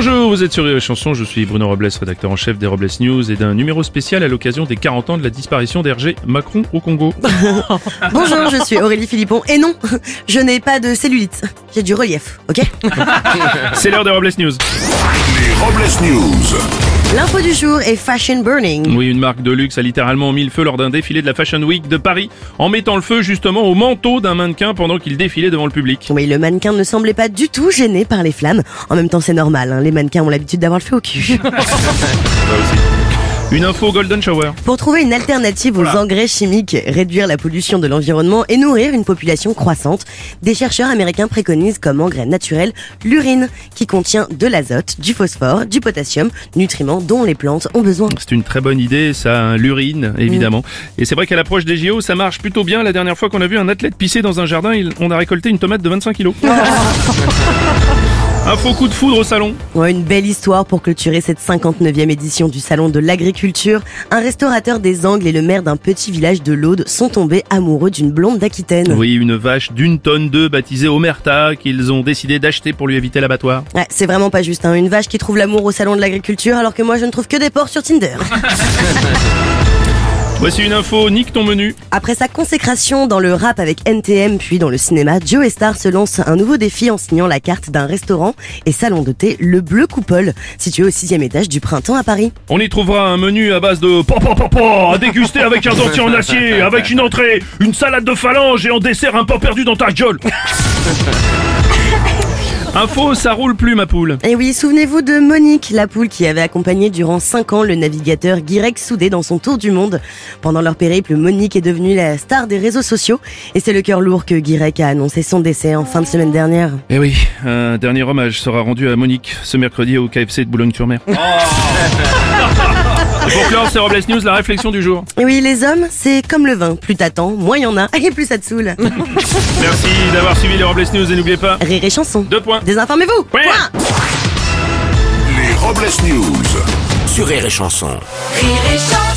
Bonjour, vous êtes sur Rire et Chanson, je suis Bruno Robles, rédacteur en chef des Robles News et d'un numéro spécial à l'occasion des 40 ans de la disparition d'Hergé Macron au Congo. Bonjour, je suis Aurélie Philippon. Et non, je n'ai pas de cellulite. J'ai du relief, ok? C'est l'heure des Robles News. Les Robles News. L'info du jour est Fashion Burning. Oui, une marque de luxe a littéralement mis le feu lors d'un défilé de la Fashion Week de Paris en mettant le feu justement au manteau d'un mannequin pendant qu'il défilait devant le public. Oui, le mannequin ne semblait pas du tout gêné par les flammes. En même temps, c'est normal, hein, les mannequins ont l'habitude d'avoir le feu au cul. Une info Golden Shower. Pour trouver une alternative aux engrais chimiques, réduire la pollution de l'environnement et nourrir une population croissante, des chercheurs américains préconisent comme engrais naturel l'urine, qui contient de l'azote, du phosphore, du potassium, nutriments dont les plantes ont besoin. C'est une très bonne idée, ça, l'urine, évidemment. Et c'est vrai qu'à l'approche des JO, ça marche plutôt bien. La dernière fois qu'on a vu un athlète pisser dans un jardin, on a récolté une tomate de 25 kilos. Info coup de foudre au salon. Ouais, une belle histoire pour clôturer cette 59e édition du Salon de l'Agriculture. Un restaurateur des Angles et le maire d'un petit village de l'Aude sont tombés amoureux d'une blonde d'Aquitaine. Oui, une vache d'une tonne deux baptisée Omerta qu'ils ont décidé d'acheter pour lui éviter l'abattoir. Ouais, c'est vraiment pas juste, hein. une vache qui trouve l'amour au Salon de l'Agriculture alors que moi je ne trouve que des porcs sur Tinder. Voici une info, nique ton menu. Après sa consécration dans le rap avec NTM puis dans le cinéma, Joe Star se lance un nouveau défi en signant la carte d'un restaurant et salon de thé Le Bleu Coupole, situé au sixième étage du Printemps à Paris. On y trouvera un menu à base de papa papa à déguster avec un dentier en acier, avec une entrée, une salade de phalange et en dessert un pain perdu dans ta gueule. Info, ça roule plus ma poule. Et oui, souvenez-vous de Monique, la poule qui avait accompagné durant 5 ans le navigateur Guirec Soudé dans son tour du monde. Pendant leur périple, Monique est devenue la star des réseaux sociaux et c'est le cœur lourd que Guirec a annoncé son décès en fin de semaine dernière. Eh oui, un dernier hommage sera rendu à Monique ce mercredi au KFC de Boulogne-sur-Mer. pour clore, c'est Robles News, la réflexion du jour. Et oui, les hommes, c'est comme le vin, plus t'attends, moins il y en a et plus ça te saoule. Merci d'avoir suivi les Robles News et n'oubliez pas, Rire et chanson. deux points. Désinformez-vous. Point. Les Robles News. Sur Rire et Chanson. Rire et chanson